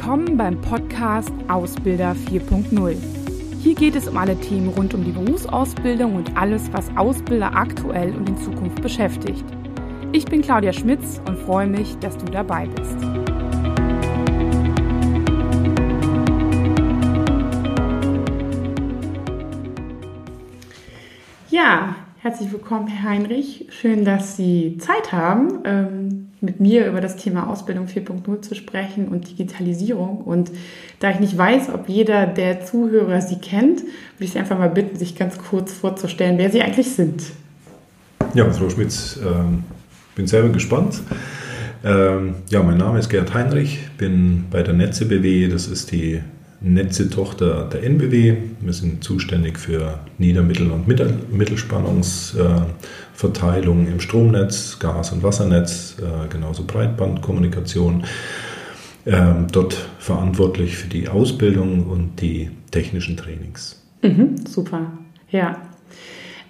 Willkommen beim Podcast Ausbilder 4.0. Hier geht es um alle Themen rund um die Berufsausbildung und alles, was Ausbilder aktuell und in Zukunft beschäftigt. Ich bin Claudia Schmitz und freue mich, dass du dabei bist. Ja, herzlich willkommen, Herr Heinrich. Schön, dass Sie Zeit haben. Ähm, mit mir über das Thema Ausbildung 4.0 zu sprechen und Digitalisierung. Und da ich nicht weiß, ob jeder der Zuhörer Sie kennt, würde ich Sie einfach mal bitten, sich ganz kurz vorzustellen, wer Sie eigentlich sind. Ja, Frau Schmitz, ähm, bin selber gespannt. Ähm, ja, mein Name ist Gerd Heinrich, bin bei der Netze BW, das ist die Netze-Tochter der NBW. Wir sind zuständig für Nieder-, Mittel- und Mittelspannungsverteilung im Stromnetz, Gas- und Wassernetz, äh, genauso Breitbandkommunikation. Ähm, dort verantwortlich für die Ausbildung und die technischen Trainings. Mhm, super, ja.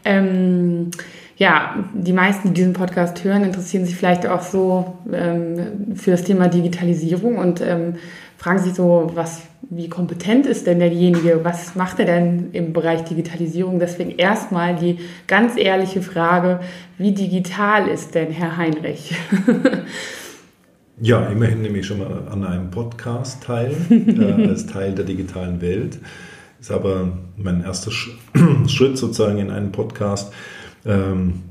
Ähm, ja, die meisten, die diesen Podcast hören, interessieren sich vielleicht auch so ähm, für das Thema Digitalisierung und ähm, fragen sich so, was, wie kompetent ist denn derjenige? Was macht er denn im Bereich Digitalisierung? Deswegen erstmal die ganz ehrliche Frage, wie digital ist denn Herr Heinrich? ja, immerhin nehme ich schon mal an einem Podcast teil, äh, als Teil der digitalen Welt. Ist aber mein erster Schritt sozusagen in einen Podcast. Ähm,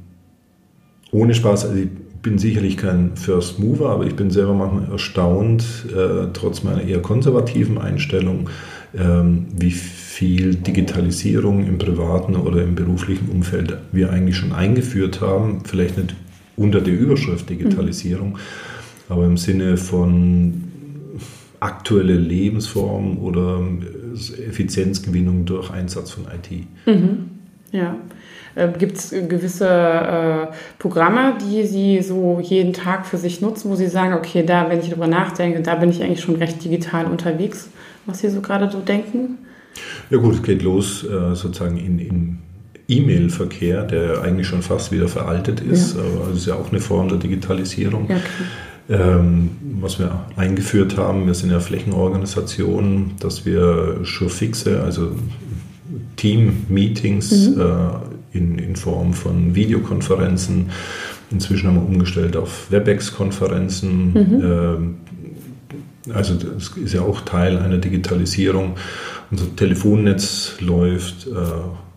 ohne Spaß, also ich bin sicherlich kein First Mover, aber ich bin selber manchmal erstaunt, äh, trotz meiner eher konservativen Einstellung, ähm, wie viel Digitalisierung im privaten oder im beruflichen Umfeld wir eigentlich schon eingeführt haben. Vielleicht nicht unter der Überschrift Digitalisierung, mhm. aber im Sinne von aktuelle Lebensform oder Effizienzgewinnung durch Einsatz von IT. Mhm. Ja. Äh, Gibt es gewisse äh, Programme, die Sie so jeden Tag für sich nutzen, wo Sie sagen, okay, da, wenn ich darüber nachdenke, da bin ich eigentlich schon recht digital unterwegs, was Sie so gerade so denken? Ja gut, es geht los äh, sozusagen in, in E-Mail-Verkehr, der eigentlich schon fast wieder veraltet ist, ja. aber das ist ja auch eine Form der Digitalisierung. Ja. Ähm, was wir eingeführt haben, wir sind ja Flächenorganisation, dass wir schon fixe, also Team-Meetings mhm. äh, in, in Form von Videokonferenzen. Inzwischen haben wir umgestellt auf WebEx-Konferenzen. Mhm. Ähm, also das ist ja auch Teil einer Digitalisierung. Unser Telefonnetz läuft äh,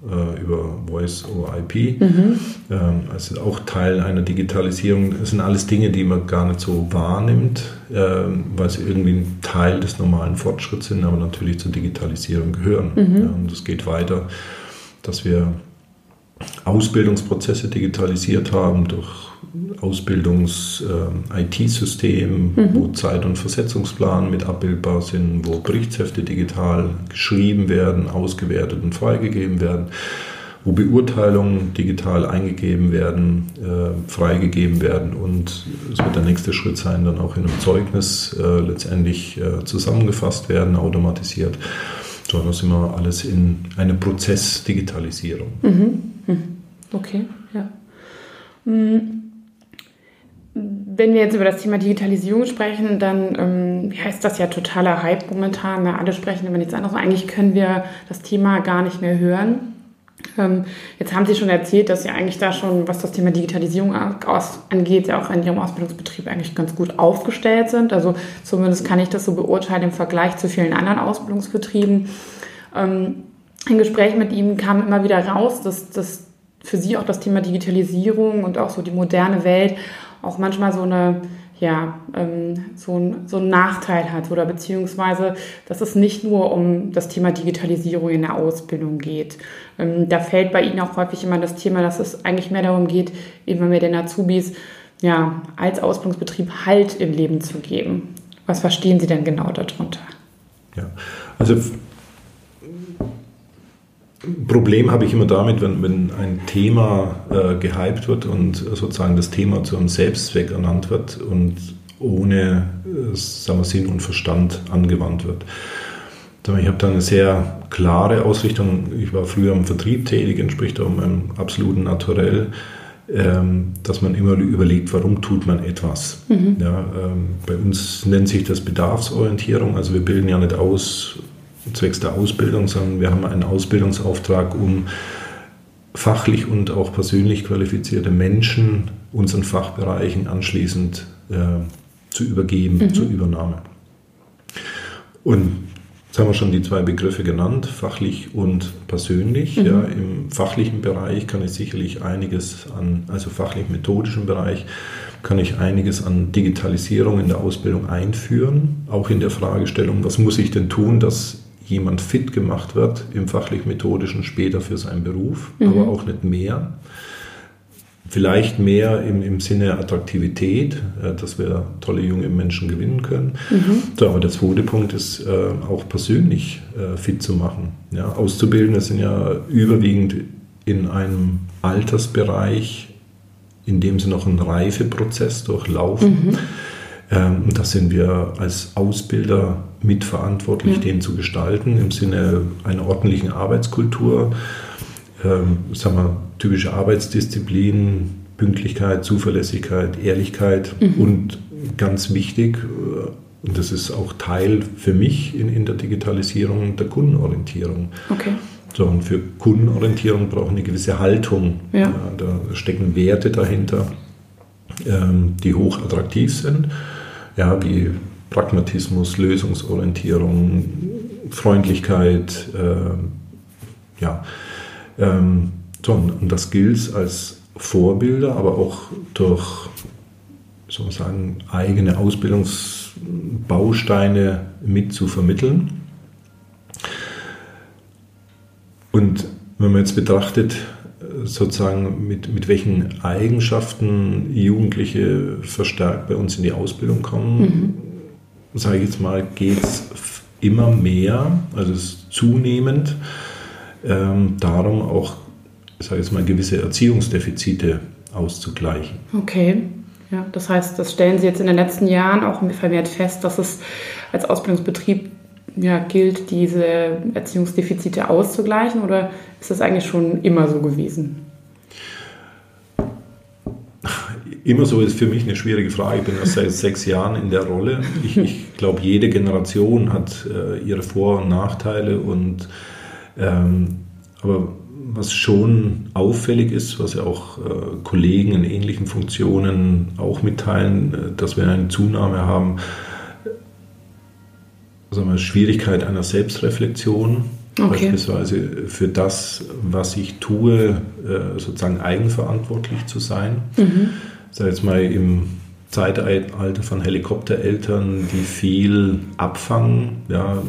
äh, über Voice over IP. Mhm. Ähm, also auch Teil einer Digitalisierung. Das sind alles Dinge, die man gar nicht so wahrnimmt, äh, weil sie irgendwie ein Teil des normalen Fortschritts sind, aber natürlich zur Digitalisierung gehören. Mhm. Ja, und es geht weiter, dass wir Ausbildungsprozesse digitalisiert haben durch Ausbildungs-IT-System, äh, mhm. wo Zeit- und Versetzungsplan mit abbildbar sind, wo Berichtshefte digital geschrieben werden, ausgewertet und freigegeben werden, wo Beurteilungen digital eingegeben werden, äh, freigegeben werden und es wird der nächste Schritt sein, dann auch in einem Zeugnis äh, letztendlich äh, zusammengefasst werden, automatisiert. So, das sind wir alles in einer Prozessdigitalisierung. Mhm. Mhm. Okay, ja. Mhm. Wenn wir jetzt über das Thema Digitalisierung sprechen, dann ähm, heißt das ja totaler Hype momentan. Ja, alle sprechen über nichts anderes. Eigentlich können wir das Thema gar nicht mehr hören. Ähm, jetzt haben Sie schon erzählt, dass Sie eigentlich da schon, was das Thema Digitalisierung angeht, ja auch in Ihrem Ausbildungsbetrieb eigentlich ganz gut aufgestellt sind. Also zumindest kann ich das so beurteilen im Vergleich zu vielen anderen Ausbildungsbetrieben. Ähm, Im Gespräch mit ihm kam immer wieder raus, dass, dass für Sie auch das Thema Digitalisierung und auch so die moderne Welt auch manchmal so eine ja, ähm, so, ein, so einen Nachteil hat oder beziehungsweise, dass es nicht nur um das Thema Digitalisierung in der Ausbildung geht. Ähm, da fällt bei Ihnen auch häufig immer das Thema, dass es eigentlich mehr darum geht, immer mehr den Azubis ja, als Ausbildungsbetrieb Halt im Leben zu geben. Was verstehen Sie denn genau darunter? Ja, also Problem habe ich immer damit, wenn, wenn ein Thema äh, gehypt wird und sozusagen das Thema zu einem Selbstzweck ernannt wird und ohne äh, sagen wir, Sinn und Verstand angewandt wird. Ich habe da eine sehr klare Ausrichtung. Ich war früher im Vertrieb tätig, entspricht auch meinem absoluten Naturell. ähm, dass man immer überlegt, warum tut man etwas. Mhm. Ja, ähm, bei uns nennt sich das Bedarfsorientierung. Also wir bilden ja nicht aus zwecks der Ausbildung, sondern wir haben einen Ausbildungsauftrag, um fachlich und auch persönlich qualifizierte Menschen unseren Fachbereichen anschließend äh, zu übergeben, mhm. zur Übernahme. Und Jetzt haben wir schon die zwei Begriffe genannt, fachlich und persönlich. Mhm. Ja, Im fachlichen Bereich kann ich sicherlich einiges an, also fachlich-methodischen Bereich, kann ich einiges an Digitalisierung in der Ausbildung einführen. Auch in der Fragestellung, was muss ich denn tun, dass jemand fit gemacht wird im fachlich-methodischen später für seinen Beruf, mhm. aber auch nicht mehr. Vielleicht mehr im, im Sinne Attraktivität, äh, dass wir tolle junge Menschen gewinnen können. Mhm. So, aber der zweite Punkt ist äh, auch persönlich äh, fit zu machen. Ja, Auszubildende sind ja überwiegend in einem Altersbereich, in dem sie noch einen Reifeprozess durchlaufen. Mhm. Ähm, da sind wir als Ausbilder mitverantwortlich, ja. den zu gestalten im Sinne einer ordentlichen Arbeitskultur ähm, sagen wir, typische Arbeitsdisziplinen, Pünktlichkeit, Zuverlässigkeit, Ehrlichkeit mhm. und ganz wichtig, äh, und das ist auch Teil für mich in, in der Digitalisierung der Kundenorientierung. Okay. So, und für Kundenorientierung brauchen eine gewisse Haltung. Ja. Ja, da stecken Werte dahinter, die hoch attraktiv sind, ja, wie Pragmatismus, Lösungsorientierung, Freundlichkeit, äh, ja, ähm, und das gilt als Vorbilder, aber auch durch soll man sagen, eigene Ausbildungsbausteine mit zu vermitteln. Und wenn man jetzt betrachtet, sozusagen mit, mit welchen Eigenschaften Jugendliche verstärkt bei uns in die Ausbildung kommen, mhm. sage ich jetzt mal, geht es immer mehr, also es ist zunehmend ähm, darum, auch, ich sage jetzt mal, gewisse Erziehungsdefizite auszugleichen. Okay. Ja, das heißt, das stellen Sie jetzt in den letzten Jahren auch vermehrt fest, dass es als Ausbildungsbetrieb ja, gilt, diese Erziehungsdefizite auszugleichen oder ist das eigentlich schon immer so gewesen? Immer so ist für mich eine schwierige Frage. Ich bin erst seit sechs Jahren in der Rolle. Ich, ich glaube, jede Generation hat äh, ihre Vor- und Nachteile und ähm, aber was schon auffällig ist, was ja auch äh, Kollegen in ähnlichen Funktionen auch mitteilen, äh, dass wir eine Zunahme haben, sagen wir, Schwierigkeit einer Selbstreflexion, okay. beispielsweise für das, was ich tue, äh, sozusagen eigenverantwortlich zu sein. Mhm. Sei jetzt mal im Zeitalter von Helikoptereltern, die viel abfangen, ja,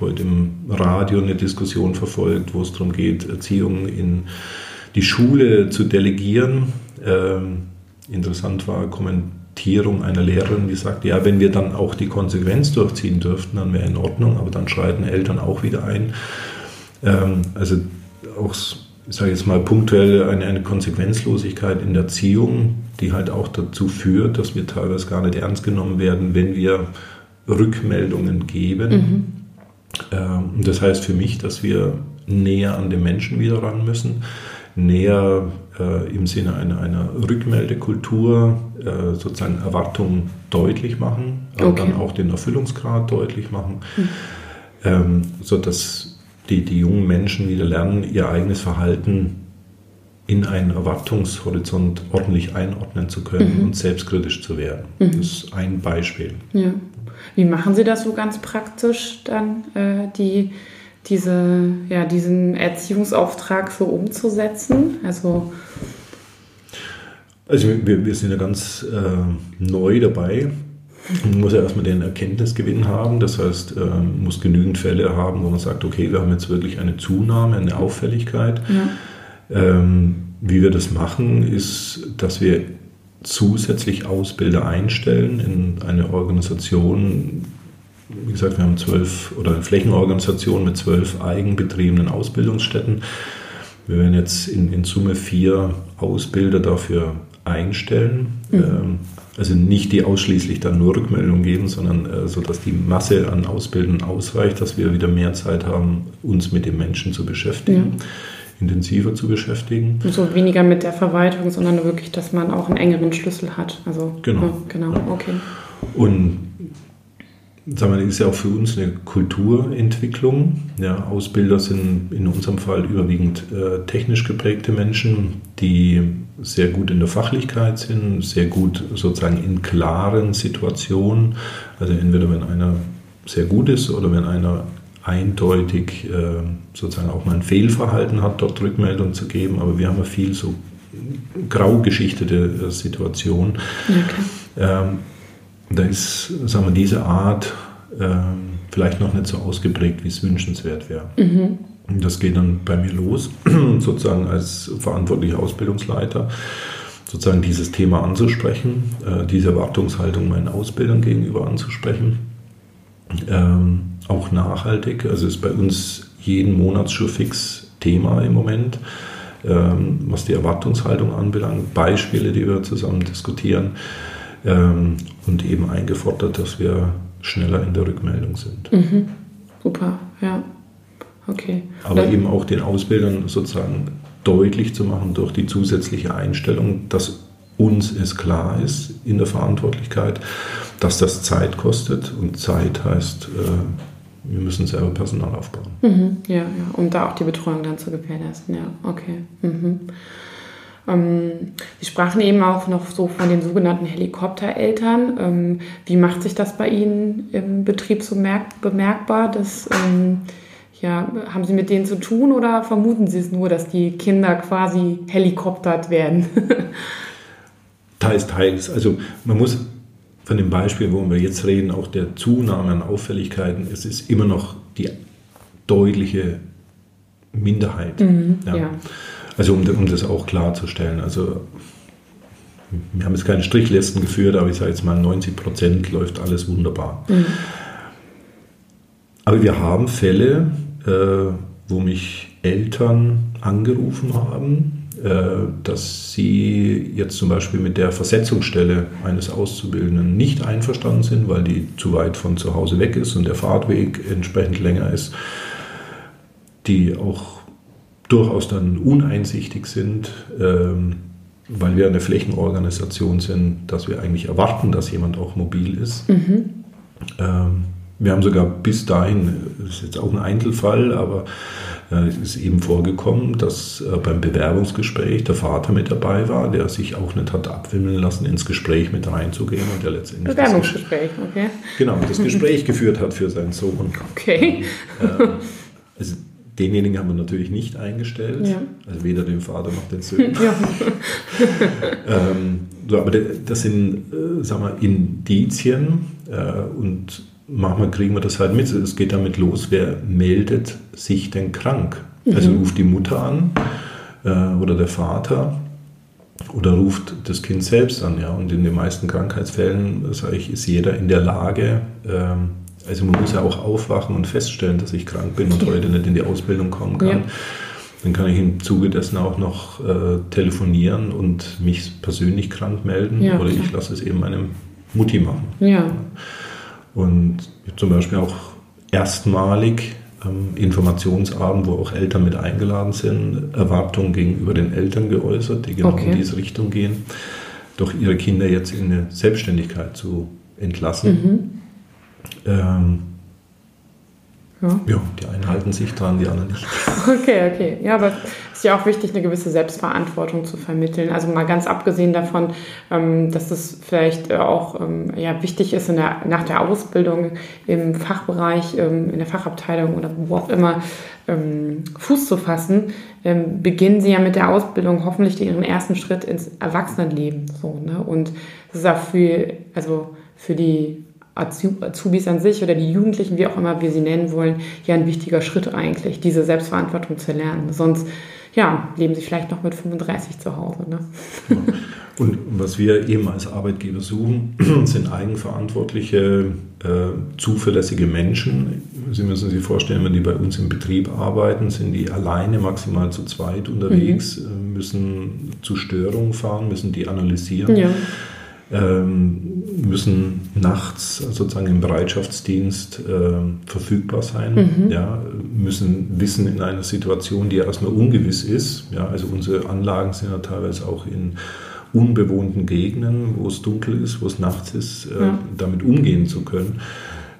heute im Radio eine Diskussion verfolgt, wo es darum geht, Erziehung in die Schule zu delegieren. Ähm, interessant war Kommentierung einer Lehrerin, die sagte, ja, wenn wir dann auch die Konsequenz durchziehen dürften, dann wäre in Ordnung, aber dann schreiten Eltern auch wieder ein. Ähm, also auch, ich sage jetzt mal punktuell, eine, eine Konsequenzlosigkeit in der Erziehung, die halt auch dazu führt, dass wir teilweise gar nicht ernst genommen werden, wenn wir Rückmeldungen geben. Mhm ähm, das heißt für mich, dass wir näher an den Menschen wieder ran müssen, näher äh, im Sinne einer, einer Rückmeldekultur äh, sozusagen Erwartungen deutlich machen, aber okay. dann auch den Erfüllungsgrad deutlich machen, mhm. ähm, sodass die, die jungen Menschen wieder lernen, ihr eigenes Verhalten in einen Erwartungshorizont ordentlich einordnen zu können mhm. und selbstkritisch zu werden. Mhm. Das ist ein Beispiel. Ja. Wie machen Sie das so ganz praktisch dann, äh, die, diese, ja, diesen Erziehungsauftrag so umzusetzen? Also, also wir, wir sind ja ganz äh, neu dabei. Man muss ja erstmal den Erkenntnisgewinn haben. Das heißt, man äh, muss genügend Fälle haben, wo man sagt, okay, wir haben jetzt wirklich eine Zunahme, eine Auffälligkeit. Ja. Ähm, wie wir das machen, ist, dass wir zusätzlich Ausbilder einstellen in eine Organisation. Wie gesagt, wir haben zwölf oder eine Flächenorganisation mit zwölf eigenbetriebenen Ausbildungsstätten. Wir werden jetzt in, in Summe vier Ausbilder dafür einstellen. Mhm. Ähm, also nicht die ausschließlich dann nur Rückmeldung geben, sondern äh, so, dass die Masse an Ausbildern ausreicht, dass wir wieder mehr Zeit haben, uns mit den Menschen zu beschäftigen. Ja intensiver zu beschäftigen. Und so weniger mit der Verwaltung, sondern wirklich, dass man auch einen engeren Schlüssel hat. Also, Genau. Ja, genau, okay. Und sagen wir, das ist ja auch für uns eine Kulturentwicklung. Ja, Ausbilder sind in unserem Fall überwiegend äh, technisch geprägte Menschen, die sehr gut in der Fachlichkeit sind, sehr gut sozusagen in klaren Situationen. Also entweder wenn einer sehr gut ist oder wenn einer eindeutig äh, sozusagen auch mal ein Fehlverhalten hat, dort Rückmeldung zu geben. Aber wir haben ja viel so grau geschichtete äh, Situationen. okay. Ähm, da ist, sagen wir, diese Art ähm, vielleicht noch nicht so ausgeprägt, wie es wünschenswert wäre. Und das geht dann bei mir los, sozusagen als verantwortlicher Ausbildungsleiter, sozusagen dieses Thema anzusprechen, äh, diese Erwartungshaltung meinen Ausbildern gegenüber anzusprechen. Ähm, auch nachhaltig, also ist bei uns jeden Monat schon fix Thema im Moment, ähm, was die Erwartungshaltung anbelangt, Beispiele, die wir zusammen diskutieren ähm, und eben eingefordert, dass wir schneller in der Rückmeldung sind. Mhm. Super, ja. Okay. Aber Dann- eben auch den Ausbildern sozusagen deutlich zu machen durch die zusätzliche Einstellung, dass uns es klar ist in der Verantwortlichkeit, dass das Zeit kostet und Zeit heißt, äh, wir müssen selber Personal aufbauen. Mhm, ja, ja, um da auch die Betreuung dann zu gewährleisten. Ja, okay. Mhm. Ähm, Sie sprachen eben auch noch so von den sogenannten Helikoptereltern. Ähm, wie macht sich das bei Ihnen im Betrieb so merk bemerkbar? Dass, ähm, ja, haben Sie mit denen zu tun oder vermuten Sie es nur, dass die Kinder quasi helikoptert werden? Teils, teils. Also man muss von dem Beispiel, wo wir jetzt reden, auch der Zunahme an Auffälligkeiten, es ist immer noch die deutliche Minderheit. Ja. ja. Also um, um das auch klarzustellen. Also wir haben jetzt keine Strichlisten geführt, aber ich sage jetzt mal 90 Prozent läuft alles wunderbar. Aber wir haben Fälle, äh, wo mich Eltern angerufen haben, äh, dass sie jetzt zum Beispiel mit der Versetzungsstelle eines Auszubildenden nicht einverstanden sind, weil die zu weit von zu Hause weg ist und der Fahrtweg entsprechend länger ist, die auch durchaus dann uneinsichtig sind, ähm, weil wir eine Flächenorganisation sind, dass wir eigentlich erwarten, dass jemand auch mobil ist. Ähm, wir haben sogar bis dahin, das ist jetzt auch ein Einzelfall, aber äh, es ist eben vorgekommen, dass äh, beim Bewerbungsgespräch der Vater mit dabei war, der sich auch nicht hat abwimmeln lassen, ins Gespräch mit reinzugehen und der letztendlich Bewerbungsgespräch, okay. genau, das Gespräch geführt hat für seinen Sohn. Okay. Ähm, also denjenigen haben wir natürlich nicht eingestellt, Ja. also weder den Vater noch den Sohn. Ähm, so, aber das sind, äh, sagen wir, Indizien äh, und manchmal kriegen wir das halt mit. Es geht damit los, wer meldet sich denn krank? Also ruft die Mutter an äh, oder der Vater oder ruft das Kind selbst an. Ja? Und in den meisten Krankheitsfällen, sage ich, ist jeder in der Lage, ähm, also man muss ja auch aufwachen und feststellen, dass ich krank bin und heute nicht in die Ausbildung kommen kann. Ja. Dann kann ich im Zuge dessen auch noch äh, telefonieren und mich persönlich krank melden Ja, oder ich lasse es eben meine Mutti machen. Ja. Und zum Beispiel auch erstmalig am Informationsabend, wo auch Eltern mit eingeladen sind, Erwartungen gegenüber den Eltern geäußert, die genau Okay. in diese Richtung gehen, doch ihre Kinder jetzt in eine Selbstständigkeit zu entlassen. Ähm, Ja. ja, die einen halten sich dran, die anderen nicht. Okay, okay. Ja, aber es ist ja auch wichtig, eine gewisse Selbstverantwortung zu vermitteln. Also mal ganz abgesehen davon, ähm, dass es vielleicht äh, auch ähm, ja, wichtig ist, in der, nach der Ausbildung im Fachbereich, ähm, in der Fachabteilung oder wo auch immer Fuß zu fassen, beginnen sie ja mit der Ausbildung hoffentlich ihren ersten Schritt ins Erwachsenenleben. So, ne? Und das ist auch für, also für die Azubis an sich oder die Jugendlichen, wie auch immer wir sie nennen wollen, ja ein wichtiger Schritt eigentlich, diese Selbstverantwortung zu lernen. Sonst, ja, leben sie vielleicht noch mit 35 zu Hause. Ne? Und was wir eben als Arbeitgeber suchen, sind eigenverantwortliche, äh, zuverlässige Menschen. Sie müssen sich vorstellen, wenn die bei uns im Betrieb arbeiten, sind die alleine maximal zu zweit unterwegs, äh, müssen zu Störungen fahren, müssen die analysieren. Ja. Ähm, müssen nachts sozusagen im Bereitschaftsdienst äh, verfügbar sein, mhm. ja, müssen wissen in einer Situation, die erstmal ungewiss ist. Ja, also unsere Anlagen sind ja teilweise auch in unbewohnten Gegenden, wo es dunkel ist, wo es nachts ist, äh, ja. damit umgehen zu können.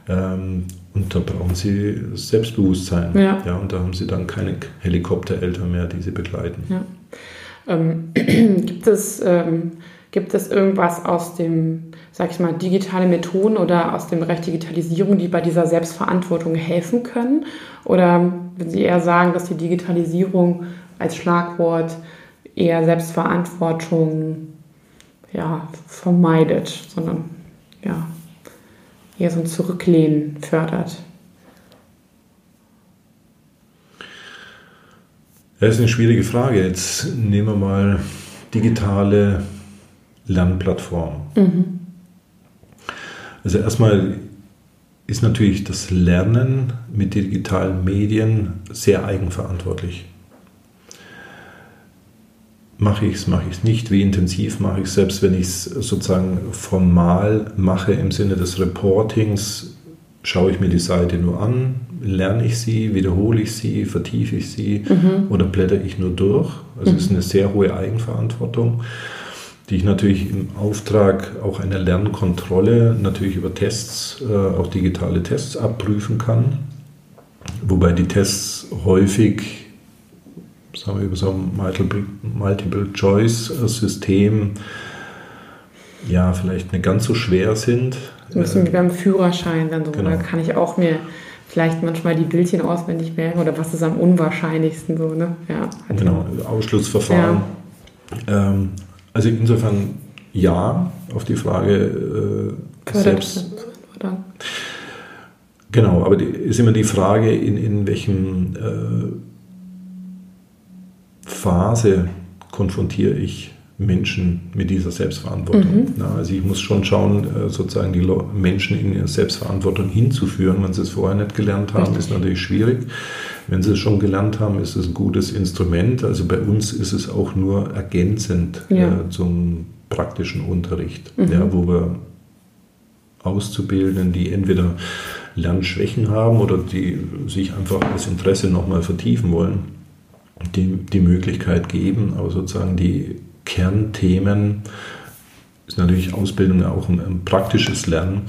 Ähm, und da brauchen sie Selbstbewusstsein. Ja. ja. Und da haben sie dann keine Helikoptereltern mehr, die sie begleiten. Ja. Ähm, gibt, es, ähm, gibt es irgendwas aus dem, sag ich mal, digitale Methoden oder aus dem Bereich Digitalisierung, die bei dieser Selbstverantwortung helfen können? Oder würden Sie eher sagen, dass die Digitalisierung als Schlagwort eher Selbstverantwortung ja, vermeidet, sondern ja, eher so ein Zurücklehnen fördert? Das ist eine schwierige Frage. Jetzt nehmen wir mal digitale Lernplattformen. Mhm. Also erstmal ist natürlich das Lernen mit digitalen Medien sehr eigenverantwortlich. Mache ich es, mache ich es nicht? Wie intensiv mache ich es? Selbst wenn ich es sozusagen formal mache im Sinne des Reportings, schaue ich mir die Seite nur an, lerne ich sie, wiederhole ich sie, vertiefe ich sie mhm. oder blätter ich nur durch. Also mhm. es ist eine sehr hohe Eigenverantwortung, die ich natürlich im Auftrag auch einer Lernkontrolle natürlich über Tests, äh, auch digitale Tests abprüfen kann. Wobei die Tests häufig, sagen wir über so ein Multiple-Choice-System, ja, vielleicht nicht ganz so schwer sind. So ein bisschen wie beim Führerschein dann so. Genau. Da kann ich auch mir vielleicht manchmal die Bildchen auswendig merken oder was ist am unwahrscheinlichsten so, ne? Ja, halt genau, Ausschlussverfahren. Ja. Ähm, also insofern ja auf die Frage äh, selbst. Genau, aber die, ist immer die Frage, in, in welchem äh, Phase konfrontiere ich Menschen mit dieser Selbstverantwortung. Mhm. Na, also ich muss schon schauen, äh, sozusagen die Menschen in ihre Selbstverantwortung hinzuführen. Wenn sie es vorher nicht gelernt haben, Richtig. ist natürlich schwierig. Wenn sie es schon gelernt haben, ist es ein gutes Instrument. Also bei uns ist es auch nur ergänzend ja. äh, zum praktischen Unterricht, mhm. ja, wo wir Auszubildenden, die entweder Lernschwächen haben oder die sich einfach das Interesse nochmal vertiefen wollen, die, die Möglichkeit geben, aber sozusagen die Kernthemen ist natürlich Ausbildung auch ein, ein praktisches Lernen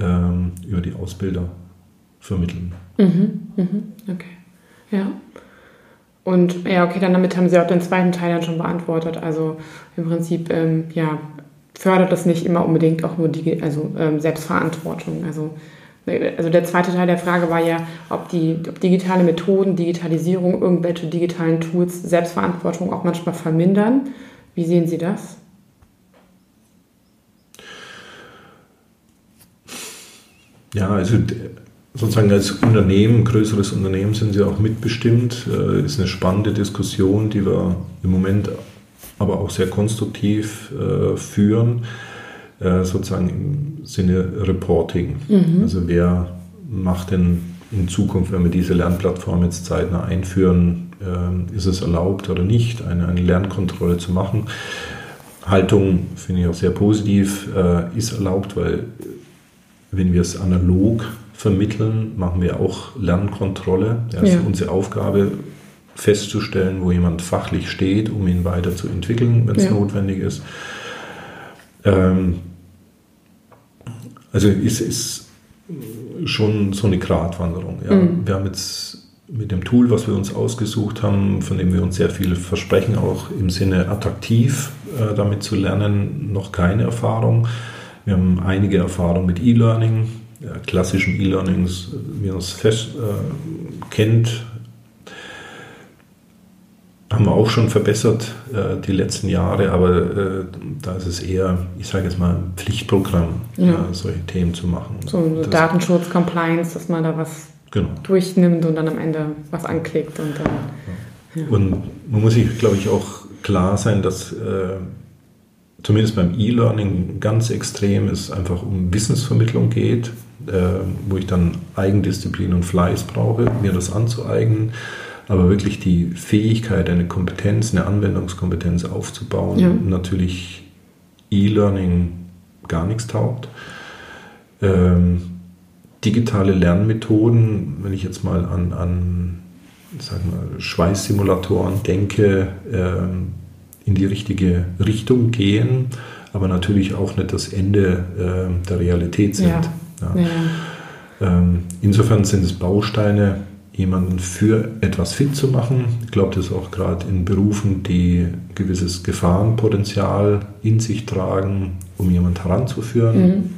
ähm, über die Ausbilder vermitteln. Mhm, mhm, okay, ja. Und ja, okay, dann damit haben Sie auch den zweiten Teil dann schon beantwortet. Also im Prinzip, ähm, ja, fördert das nicht immer unbedingt auch nur die also, ähm, Selbstverantwortung. Also, also der zweite Teil der Frage war ja, ob, die, ob digitale Methoden, Digitalisierung, irgendwelche digitalen Tools Selbstverantwortung auch manchmal vermindern wie sehen Sie das? Ja, also sozusagen als Unternehmen, größeres Unternehmen sind Sie auch mitbestimmt. Äh, ist eine spannende Diskussion, die wir im Moment aber auch sehr konstruktiv äh, führen, äh, sozusagen im Sinne Reporting. Mhm. Also wer macht denn in Zukunft, wenn wir diese Lernplattform jetzt zeitnah einführen, ist es erlaubt oder nicht, eine, eine Lernkontrolle zu machen. Haltung finde ich auch sehr positiv, äh, ist erlaubt, weil wenn wir es analog vermitteln, machen wir auch Lernkontrolle. Ja, ja. ist unsere Aufgabe, festzustellen, wo jemand fachlich steht, um ihn weiterzuentwickeln, wenn es ja. notwendig ist. Ähm, also es ist schon so eine Gratwanderung. Ja. Mhm. Wir haben jetzt mit dem Tool, was wir uns ausgesucht haben, von dem wir uns sehr viel versprechen, auch im Sinne attraktiv äh, damit zu lernen, noch keine Erfahrung. Wir haben einige Erfahrungen mit E-Learning, ja, klassischen E-Learnings, wie man es fest äh, kennt, haben wir auch schon verbessert äh, die letzten Jahre, aber äh, da ist es eher, ich sage jetzt mal, ein Pflichtprogramm, ja. äh, solche Themen zu machen. So Datenschutz, Compliance, dass man da was genau. durchnimmt und dann am Ende was anklickt. Und, dann, ja. und man muss sich, glaube ich, auch klar sein, dass äh, zumindest beim E-Learning ganz extrem es einfach um Wissensvermittlung geht, äh, wo ich dann Eigendisziplin und Fleiß brauche, mir das anzueignen. Aber wirklich die Fähigkeit, eine Kompetenz, eine Anwendungskompetenz aufzubauen, ja. natürlich E-Learning gar nichts taugt. Ähm, digitale Lernmethoden, wenn ich jetzt mal an, an sagen wir, Schweißsimulatoren denke, ähm, in die richtige Richtung gehen, aber natürlich auch nicht das Ende äh, der Realität sind. Ja. Ja. Ja. Ähm, insofern sind es Bausteine, jemanden für etwas fit zu machen. Ich glaube, das ist auch gerade in Berufen, die gewisses Gefahrenpotenzial in sich tragen, um jemanden heranzuführen. Mhm.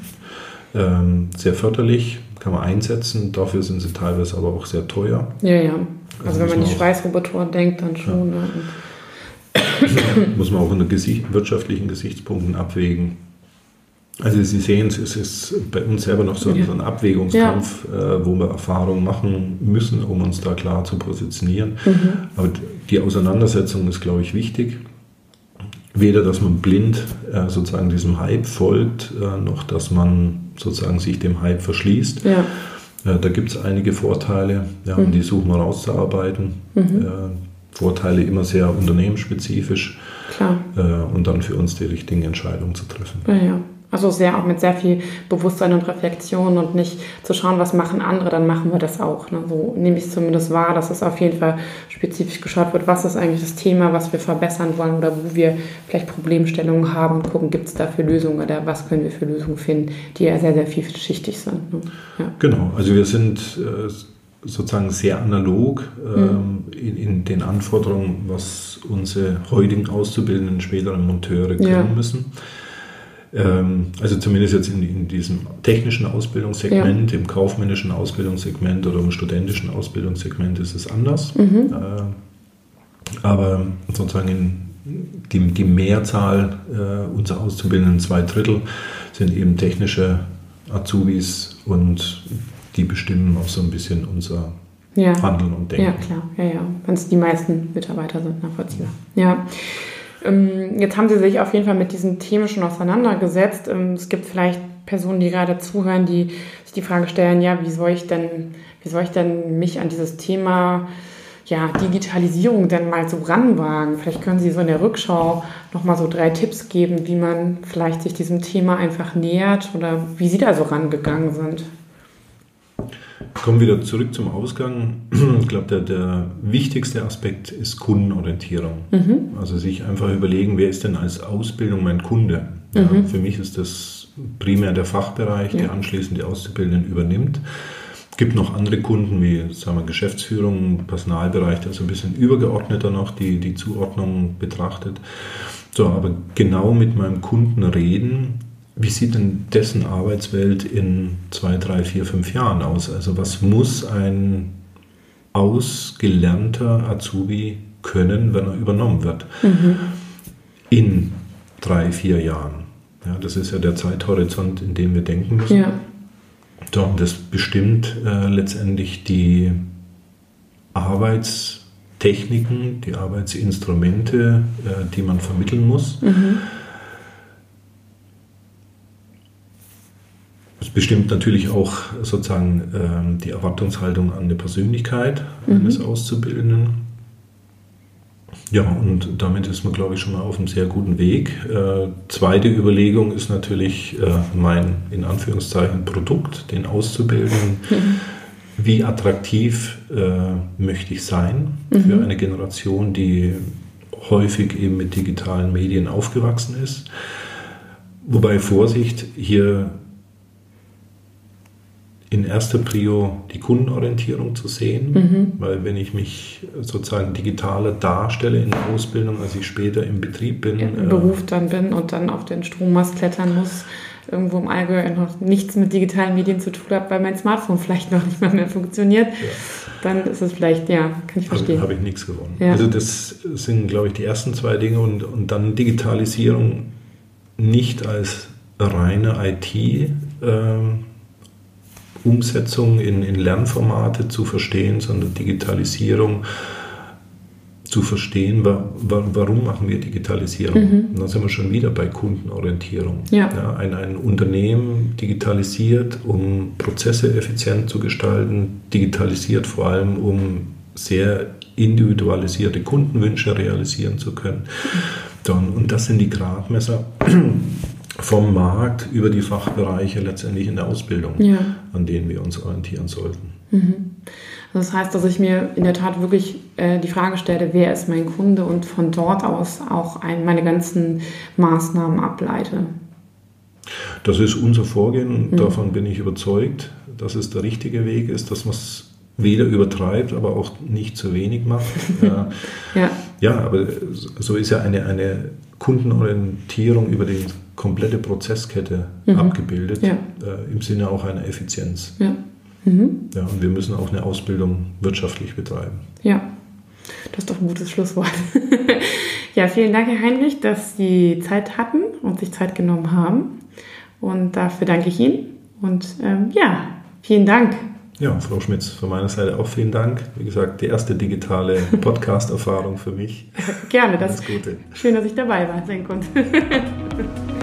Ähm, sehr förderlich, kann man einsetzen. Dafür sind sie teilweise aber auch sehr teuer. Ja, ja. Also, also wenn man die Schweißroboter denkt, dann schon. Ja. Ne? muss man auch unter Gesicht, wirtschaftlichen Gesichtspunkten abwägen. Also Sie sehen, es ist bei uns selber noch so, ja. so ein Abwägungskampf, ja. äh, wo wir Erfahrungen machen müssen, um uns da klar zu positionieren. Mhm. Aber die Auseinandersetzung ist, glaube ich, wichtig. Weder, dass man blind äh, sozusagen diesem Hype folgt, äh, noch dass man sozusagen sich dem Hype verschließt. Ja. Äh, da gibt es einige Vorteile, ja, mhm. und die suchen wir rauszuarbeiten. Mhm. Vorteile immer sehr unternehmensspezifisch. Klar. Äh, und dann für uns die richtigen Entscheidungen zu treffen. Ja, ja. Also sehr auch mit sehr viel Bewusstsein und Reflexion und nicht zu schauen, was machen andere, dann machen wir das auch. Ne? So nehme ich es zumindest wahr, dass es auf jeden Fall spezifisch geschaut wird, was ist eigentlich das Thema, was wir verbessern wollen oder wo wir vielleicht Problemstellungen haben und gucken, gibt es dafür Lösungen oder was können wir für Lösungen finden, die ja sehr, sehr vielschichtig sind. Ne? Ja. Genau, also wir sind äh, sozusagen sehr analog ähm, mhm. in, in, den Anforderungen, was unsere heutigen Auszubildenden, späteren Monteure können ja. müssen. Ähm, also zumindest jetzt in, in diesem technischen Ausbildungssegment, ja. im kaufmännischen Ausbildungssegment oder im studentischen Ausbildungssegment ist es anders. Mhm. Äh, aber sozusagen in die, die Mehrzahl äh, unserer Auszubildenden, zwei Drittel, sind eben technische Azubis und die bestimmen auch so ein bisschen unser ja. Handeln und Denken. Ja, klar, ja, ja. Wenn es die meisten Mitarbeiter sind, nachvollziehbar. Ja. Ähm, jetzt haben Sie sich auf jeden Fall mit diesen Themen schon auseinandergesetzt. Ähm, es gibt vielleicht Personen, die gerade zuhören, die sich die Frage stellen, ja, wie soll ich denn, wie soll ich denn mich an dieses Thema ja, Digitalisierung denn mal so ranwagen? Vielleicht können Sie so in der Rückschau nochmal so drei Tipps geben, wie man vielleicht sich diesem Thema einfach nähert oder wie Sie da so rangegangen sind. Kommen wieder zurück zum Ausgang. Ich glaube, der, der wichtigste Aspekt ist Kundenorientierung. Mhm. Also sich einfach überlegen, wer ist denn als Ausbildung mein Kunde? Ja, mhm. Für mich ist das primär der Fachbereich, der anschließend die Auszubildenden übernimmt. Es gibt noch andere Kunden wie sagen wir, Geschäftsführung, Personalbereich, der so ein bisschen übergeordneter noch die, die Zuordnung betrachtet. So, aber genau mit meinem Kunden reden, wie sieht denn dessen Arbeitswelt in zwei, drei, vier, fünf Jahren aus? Also was muss ein ausgelernter Azubi können, wenn er übernommen wird? Mhm. In drei, vier Jahren. Ja, das ist ja der Zeithorizont, in dem wir denken müssen. Ja. So, und das bestimmt äh, letztendlich die Arbeitstechniken, die Arbeitsinstrumente, äh, die man vermitteln muss. Mhm. Es bestimmt natürlich auch sozusagen ähm, die Erwartungshaltung an die Persönlichkeit mhm. eines Auszubildenden. Ja, und damit ist man, glaube ich, schon mal auf einem sehr guten Weg. Äh, zweite Überlegung ist natürlich äh, mein, in Anführungszeichen, Produkt, den Auszubildenden. Mhm. Wie attraktiv äh, möchte ich sein mhm. für eine Generation, die häufig eben mit digitalen Medien aufgewachsen ist? Wobei Vorsicht, hier in erster Prio die Kundenorientierung zu sehen, mhm. weil wenn ich mich sozusagen digitaler darstelle in der Ausbildung, als ich später im Betrieb bin. Im äh, Beruf dann bin und dann auf den Strommast klettern muss, irgendwo im Allgäu noch nichts mit digitalen Medien zu tun habe, weil mein Smartphone vielleicht noch nicht mal mehr funktioniert, ja. dann ist es vielleicht, ja, kann ich verstehen. Habe ich nichts gewonnen. Ja. Also das sind, glaube ich, die ersten zwei Dinge und, und dann Digitalisierung nicht als reine IT. Ähm, Umsetzung in, in Lernformate zu verstehen, sondern Digitalisierung zu verstehen, wa, wa, warum machen wir Digitalisierung. Mhm. Und dann sind wir schon wieder bei Kundenorientierung. Ja. Ja, ein, ein Unternehmen digitalisiert, um Prozesse effizient zu gestalten, digitalisiert vor allem, um sehr individualisierte Kundenwünsche realisieren zu können. Dann, und das sind die Gradmesser vom Markt über die Fachbereiche letztendlich in der Ausbildung, Ja. an denen wir uns orientieren sollten. Also das heißt, dass ich mir in der Tat wirklich äh, die Frage stelle, wer ist mein Kunde und von dort aus auch ein, meine ganzen Maßnahmen ableite. Das ist unser Vorgehen und davon bin ich überzeugt, dass es der richtige Weg ist, dass man es weder übertreibt, aber auch nicht zu wenig macht. ja. Ja, ja, aber so ist ja eine, eine Kundenorientierung über die komplette Prozesskette abgebildet, Ja. äh, im Sinne auch einer Effizienz. ja, Ja, und wir müssen auch eine Ausbildung wirtschaftlich betreiben. ja. Das ist doch ein gutes Schlusswort. ja, vielen Dank, Herr Heinrich, dass Sie Zeit hatten und sich Zeit genommen haben. Und dafür danke ich Ihnen. Und ähm, ja, vielen Dank. Ja, Frau Schmitz, von meiner Seite auch vielen Dank. Wie gesagt, die erste digitale Podcast-Erfahrung für mich. Gerne. Das Alles Gute. schön, dass ich dabei war sein konnte.